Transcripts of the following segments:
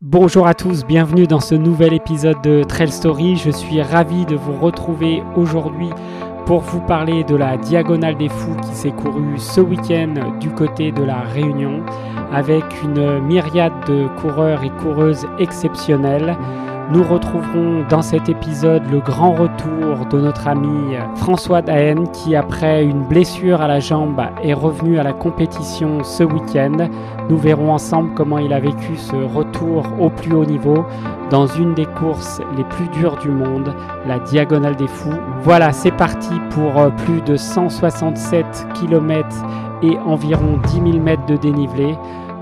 Bonjour à tous, bienvenue dans ce nouvel épisode de Trail Story. Je suis ravi de vous retrouver aujourd'hui pour vous parler de la Diagonale des Fous qui s'est courue ce week-end du côté de la Réunion avec une myriade de coureurs et coureuses exceptionnels. Nous retrouverons dans cet épisode le grand retour de notre ami François Daen qui après une blessure à la jambe est revenu à la compétition ce week-end. Nous verrons ensemble comment il a vécu ce retour au plus haut niveau dans une des courses les plus dures du monde, la Diagonale des Fous. Voilà, c'est parti pour euh, plus de 167 km et environ 10 000 mètres de dénivelé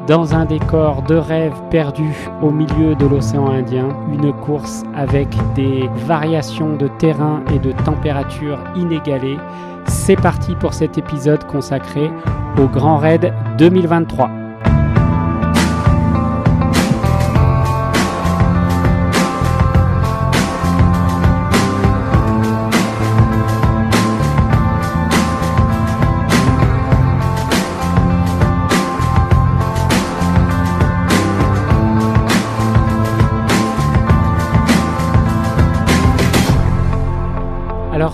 dans un décor de rêve perdu au milieu de l'océan Indien, une course avec des variations de terrain et de température inégalées. C'est parti pour cet épisode consacré au Grand Raid 2023.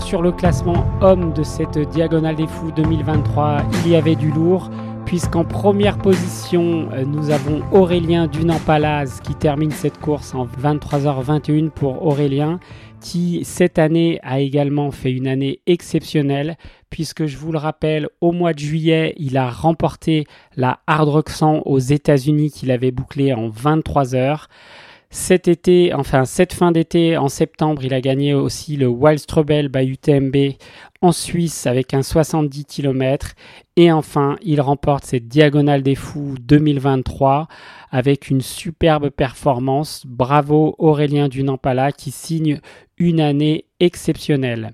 Sur le classement homme de cette Diagonale des Fous 2023, il y avait du lourd, puisqu'en première position, euh, nous avons Aurélien Dunampalaz qui termine cette course en 23h21 pour Aurélien, qui cette année a également fait une année exceptionnelle, puisque je vous le rappelle, au mois de juillet, il a remporté la Hard Rock 100 aux États-Unis qu'il avait bouclé en 23 heures. Cet été, enfin cette fin d'été, en septembre, il a gagné aussi le Wild Strubel by UTMB en Suisse avec un 70 km. Et enfin, il remporte cette Diagonale des Fous 2023 avec une superbe performance. Bravo Aurélien Dunampala qui signe une année exceptionnelle.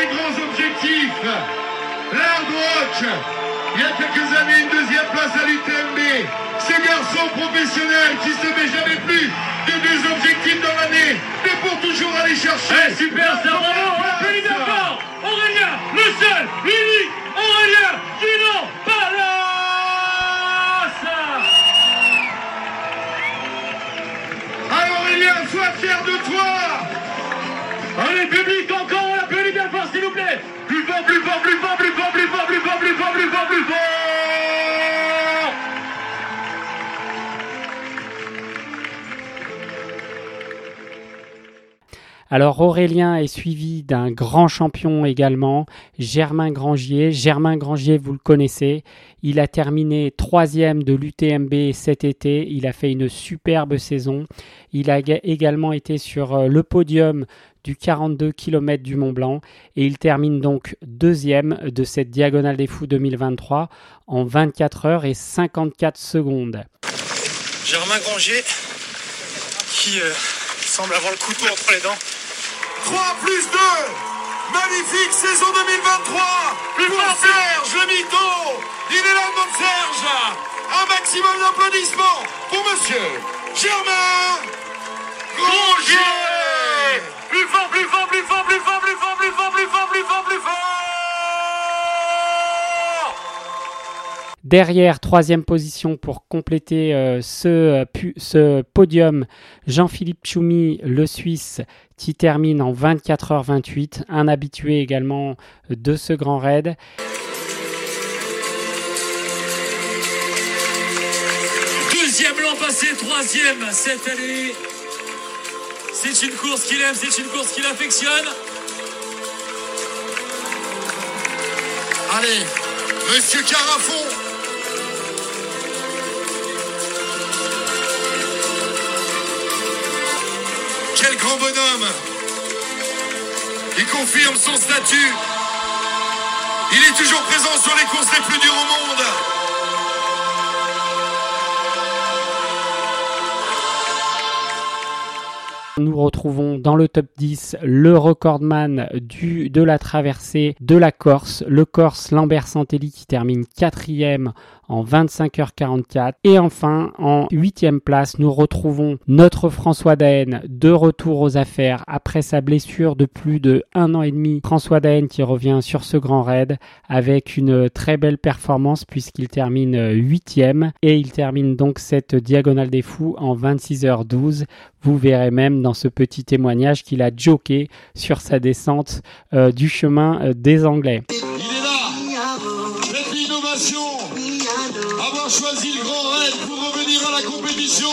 Des grands objectifs, l'hard. Il y a quelques années, une deuxième place à l'UTMB. Ce garçon professionnel qui se met jamais plus de deux objectifs dans l'année, mais pour toujours aller chercher. super, c'est applaudit bien fort. Aurélien, le seul, l'unique, Aurélien, Guinan, Allez Aurélien, sois fier de toi Allez, public, encore, Alors Aurélien est suivi d'un grand champion également, Germain Grangier. Germain Grangier, vous le connaissez, il a terminé troisième de l'UTMB cet été, il a fait une superbe saison. Il a ga- également été sur euh, le podium du 42 km du Mont Blanc. Et il termine donc deuxième de cette Diagonale des Fous 2023 en 24 heures et 54 secondes. Germain Grangier qui euh, semble avoir le couteau entre les dents. 3 plus 2 Magnifique saison 2023 pour Serge le mytho Il est là notre Serge. Un maximum d'applaudissements pour monsieur Germain Grangier plus fort, plus fort, plus fort, plus fort, plus fort, plus fort, plus fort, plus fort, plus fort Derrière, troisième position pour compléter euh, ce, euh, ce, podium, Jean-Philippe Choumi, le Suisse, qui termine en 24h28, un habitué également de ce grand raid. Deuxième l'an passé, troisième cette année. C'est une course qu'il aime, c'est une course qu'il affectionne. Allez, Monsieur Carafon. Quel grand bonhomme Il confirme son statut. Il est toujours présent sur les courses les plus dures au monde. Nous retrouvons dans le top 10 le recordman du, de la traversée de la Corse, le Corse Lambert Santelli qui termine quatrième en 25h44. Et enfin, en huitième place, nous retrouvons notre François Daen de retour aux affaires après sa blessure de plus de un an et demi. François Daen qui revient sur ce grand raid avec une très belle performance puisqu'il termine huitième et il termine donc cette diagonale des fous en 26h12. Vous verrez même dans ce petit témoignage qu'il a joké sur sa descente euh, du chemin euh, des Anglais. Choisi le grand raid pour revenir à la compétition,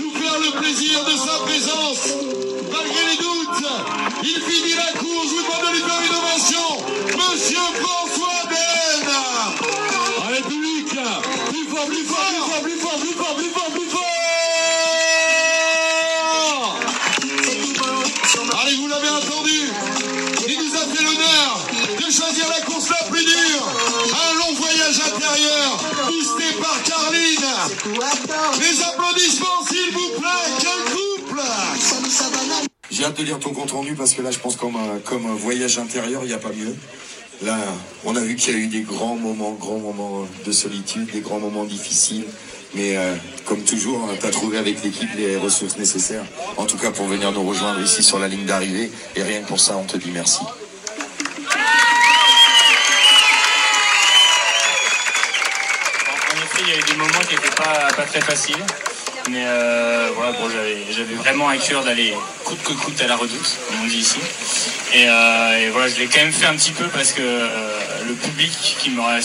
nous faire le plaisir de sa présence. Malgré les doutes, il finit la course, je vous demande de lui faire une ovation. Monsieur François Ben Allez, public Plus fort, plus fort, plus fort, Les applaudissements, s'il vous plaît. Quel couple J'ai hâte de lire ton compte rendu parce que là, je pense comme un, comme un voyage intérieur, il n'y a pas mieux. Là, on a vu qu'il y a eu des grands moments, grands moments de solitude, des grands moments difficiles. Mais euh, comme toujours, tu as trouvé avec l'équipe les ressources nécessaires, en tout cas pour venir nous rejoindre ici sur la ligne d'arrivée. Et rien que pour ça, on te dit merci. En effet, il y a eu des moments qui n'étaient pas, très faciles. Mais euh, voilà, bon, j'avais, vraiment à cœur d'aller coûte que coûte à la redoute, comme on dit ici. Et, euh, voilà, je l'ai quand même fait un petit peu parce que euh, le public qui m'aurait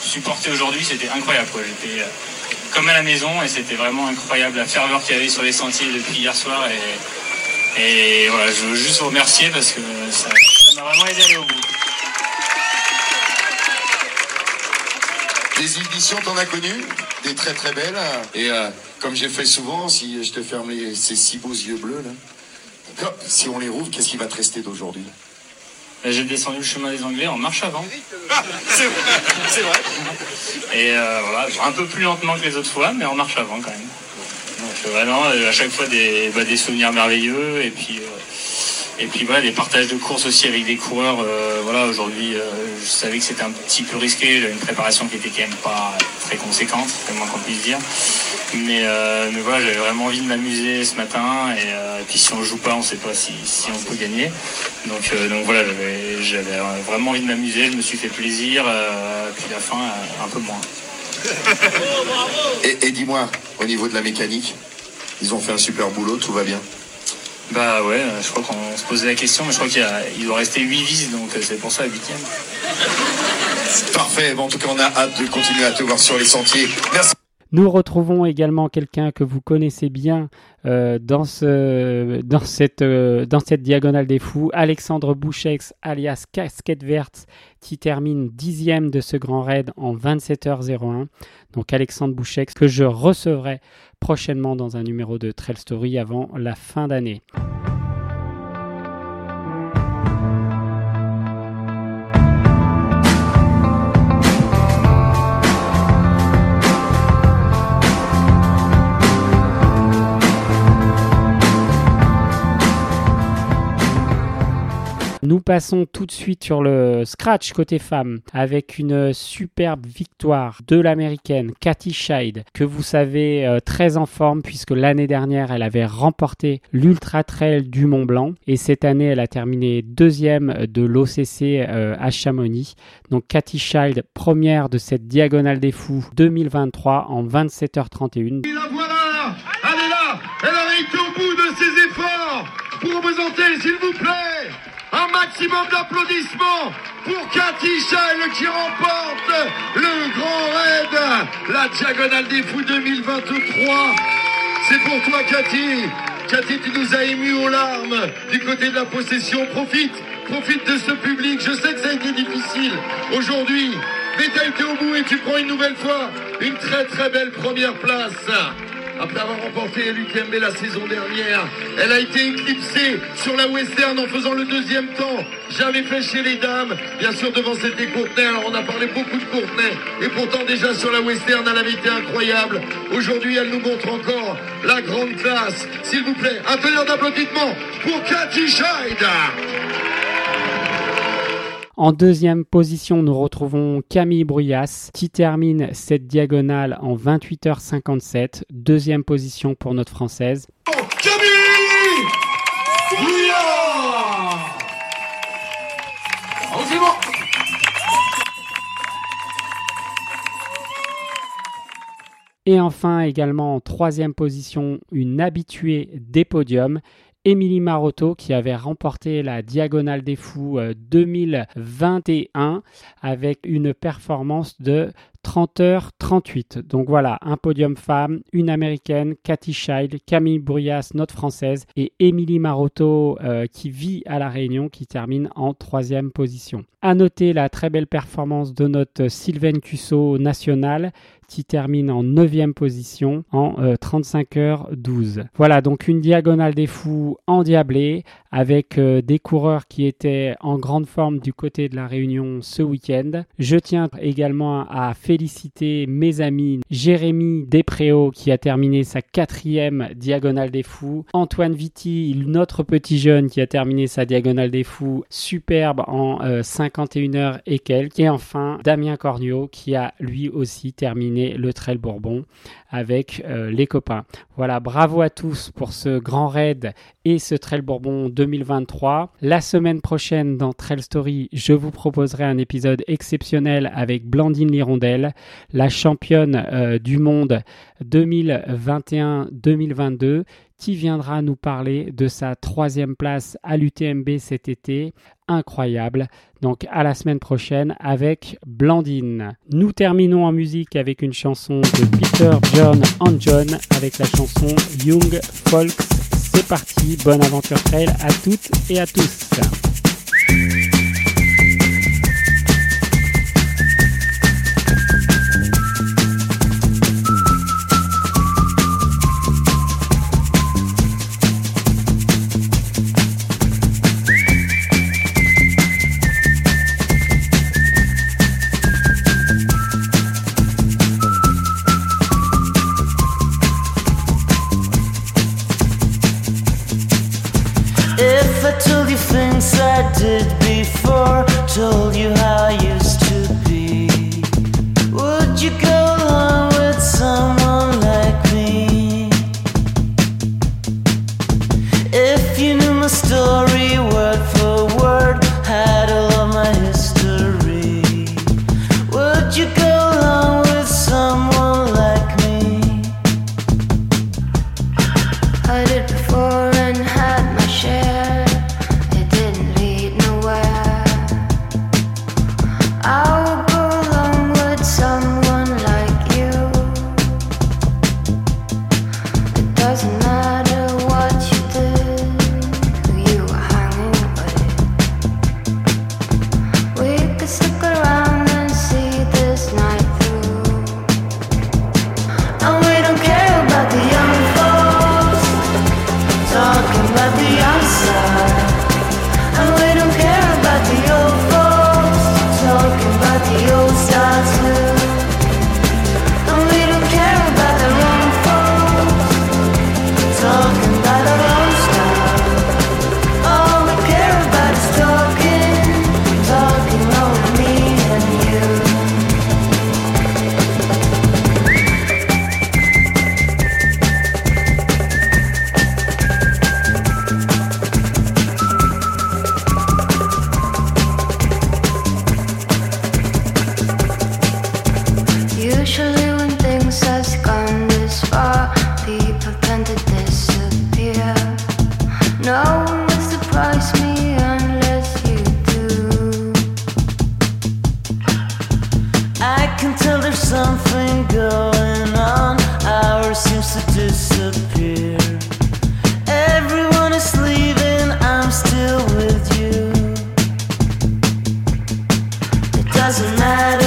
supporté aujourd'hui, c'était incroyable. J'étais euh, comme à la maison et c'était vraiment incroyable la ferveur qu'il y avait sur les sentiers depuis hier soir. Et, et voilà, je veux juste vous remercier parce que ça, ça m'a vraiment aidé à aller au bout. Des éditions, t'en as connu? Des très très belles. Et euh, comme j'ai fait souvent, si je te ferme les, ces six beaux yeux bleus, là, hop, si on les rouvre, qu'est-ce qui va te rester d'aujourd'hui? J'ai descendu le chemin des Anglais en marche avant. C'est vrai, c'est vrai. Et euh, voilà, un peu plus lentement que les autres fois, mais en marche avant quand même. Donc euh, vraiment, à chaque fois des, bah, des souvenirs merveilleux et puis euh, et puis voilà, des partages de courses aussi avec des coureurs. euh, voilà, aujourd'hui, euh, je savais que c'était un petit peu risqué. J'avais une préparation qui était quand même pas très conséquente, c'est moins qu'on puisse dire. Mais, euh, mais voilà, j'avais vraiment envie de m'amuser ce matin. Et, puis si on joue pas, on sait pas si, si on peut gagner. Donc, donc voilà, j'avais, vraiment envie de m'amuser. Je me suis fait plaisir. Puis la fin, un peu moins. Et dis-moi, au niveau de la mécanique, ils ont fait un super boulot, tout va bien? Bah ouais, euh, je crois qu'on se posait la question, mais je crois qu'il doit rester 8 vis, donc euh, c'est pour ça 8 Parfait, bon, en tout cas on a hâte de continuer à te voir sur les sentiers. Merci. Nous retrouvons également quelqu'un que vous connaissez bien euh, euh, dans cette diagonale des fous, Alexandre Bouchex, alias Casquette Verte, qui termine dixième de ce grand raid en 27h01. Donc Alexandre Bouchex, que je recevrai prochainement dans un numéro de Trail Story avant la fin d'année. Passons tout de suite sur le scratch côté femme avec une superbe victoire de l'américaine Cathy Scheid que vous savez euh, très en forme puisque l'année dernière elle avait remporté l'Ultra Trail du Mont Blanc et cette année elle a terminé deuxième de l'OCC euh, à Chamonix. Donc Cathy Scheid première de cette diagonale des fous 2023 en 27h31. Et la voilà Elle est là Elle a été au bout de ses efforts pour représenter, s'il vous plaît, un maximum d'applaudissements pour Cathy Scheil qui remporte le Grand Raid, la Diagonale des Fous 2023. C'est pour toi, Cathy. Cathy, tu nous as émus aux larmes du côté de la possession. Profite, profite de ce public. Je sais que ça a été difficile aujourd'hui, mais tu as été au bout et tu prends une nouvelle fois une très très belle première place. Après avoir remporté l'UTMB la saison dernière, elle a été éclipsée sur la Western en faisant le deuxième temps. Jamais fait chez les dames. Bien sûr, devant c'était Courtenay. Alors, on a parlé beaucoup de Courtenay. Et pourtant, déjà sur la Western, elle avait été incroyable. Aujourd'hui, elle nous montre encore la grande classe. S'il vous plaît, un tonnerre d'applaudissements pour Cathy Scheid. En deuxième position, nous retrouvons Camille Bruyas qui termine cette diagonale en 28h57. Deuxième position pour notre française. Camille bon Et enfin, également en troisième position, une habituée des podiums, Émilie Marotto qui avait remporté la Diagonale des Fous 2021 avec une performance de 30h38. Donc voilà, un podium femme, une américaine, Cathy Child, Camille Bruyas, notre française, et Émilie Marotto euh, qui vit à La Réunion, qui termine en troisième position. À noter la très belle performance de notre Sylvain Cusso national qui termine en 9 position en 35h12. Euh, voilà, donc une diagonale des fous endiablée avec euh, des coureurs qui étaient en grande forme du côté de la Réunion ce week-end. Je tiens également à féliciter mes amis Jérémy Despréaux qui a terminé sa quatrième diagonale des fous, Antoine Vitti, notre petit jeune qui a terminé sa diagonale des fous superbe en 51 euh, et quelques, et enfin Damien Cornio qui a lui aussi terminé le Trail Bourbon avec euh, les copains. Voilà, bravo à tous pour ce grand raid et ce Trail Bourbon 2023. La semaine prochaine dans Trail Story, je vous proposerai un épisode exceptionnel avec Blandine Lirondelle, la championne euh, du monde 2021-2022 qui viendra nous parler de sa troisième place à l'UTMB cet été. Incroyable. Donc à la semaine prochaine avec Blandine. Nous terminons en musique avec une chanson de Peter, John and John avec la chanson Young Folks. C'est parti, bonne aventure trail à toutes et à tous. until there's something going on. Ours seems to disappear. Everyone is leaving, I'm still with you. It doesn't matter.